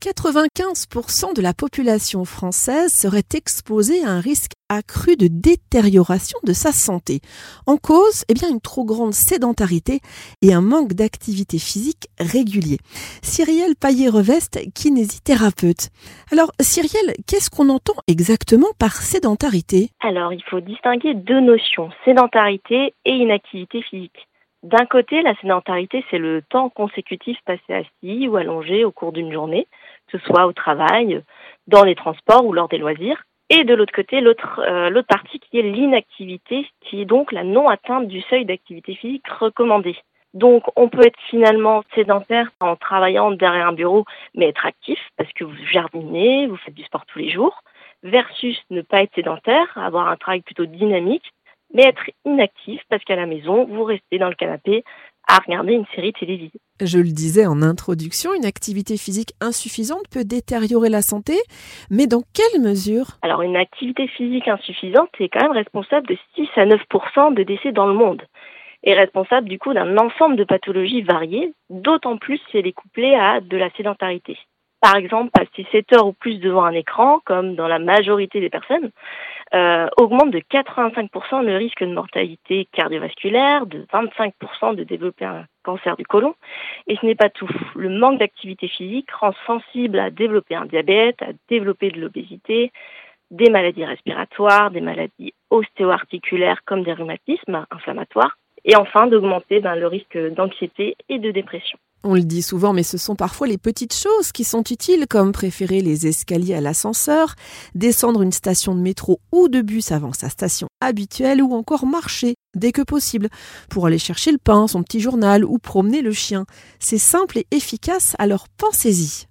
95% de la population française serait exposée à un risque accru de détérioration de sa santé. En cause, eh bien, une trop grande sédentarité et un manque d'activité physique régulier. Cyrielle Paillet-Reveste, kinésithérapeute. Alors, Cyrielle, qu'est-ce qu'on entend exactement par sédentarité? Alors, il faut distinguer deux notions, sédentarité et inactivité physique. D'un côté, la sédentarité, c'est le temps consécutif passé assis ou allongé au cours d'une journée, que ce soit au travail, dans les transports ou lors des loisirs. Et de l'autre côté, l'autre euh, l'autre partie qui est l'inactivité, qui est donc la non-atteinte du seuil d'activité physique recommandé. Donc, on peut être finalement sédentaire en travaillant derrière un bureau, mais être actif parce que vous jardinez, vous faites du sport tous les jours, versus ne pas être sédentaire, avoir un travail plutôt dynamique, mais être inactif parce qu'à la maison, vous restez dans le canapé à regarder une série télévisée. Je le disais en introduction, une activité physique insuffisante peut détériorer la santé, mais dans quelle mesure? Alors une activité physique insuffisante est quand même responsable de 6 à 9 de décès dans le monde et responsable du coup d'un ensemble de pathologies variées, d'autant plus si elle est couplée à de la sédentarité. Par exemple, passer 7 heures ou plus devant un écran, comme dans la majorité des personnes, euh, augmente de 85% le risque de mortalité cardiovasculaire, de 25% de développer un cancer du côlon. Et ce n'est pas tout. Le manque d'activité physique rend sensible à développer un diabète, à développer de l'obésité, des maladies respiratoires, des maladies ostéo-articulaires comme des rhumatismes inflammatoires, et enfin d'augmenter ben, le risque d'anxiété et de dépression. On le dit souvent, mais ce sont parfois les petites choses qui sont utiles, comme préférer les escaliers à l'ascenseur, descendre une station de métro ou de bus avant sa station habituelle, ou encore marcher dès que possible pour aller chercher le pain, son petit journal ou promener le chien. C'est simple et efficace, alors pensez-y.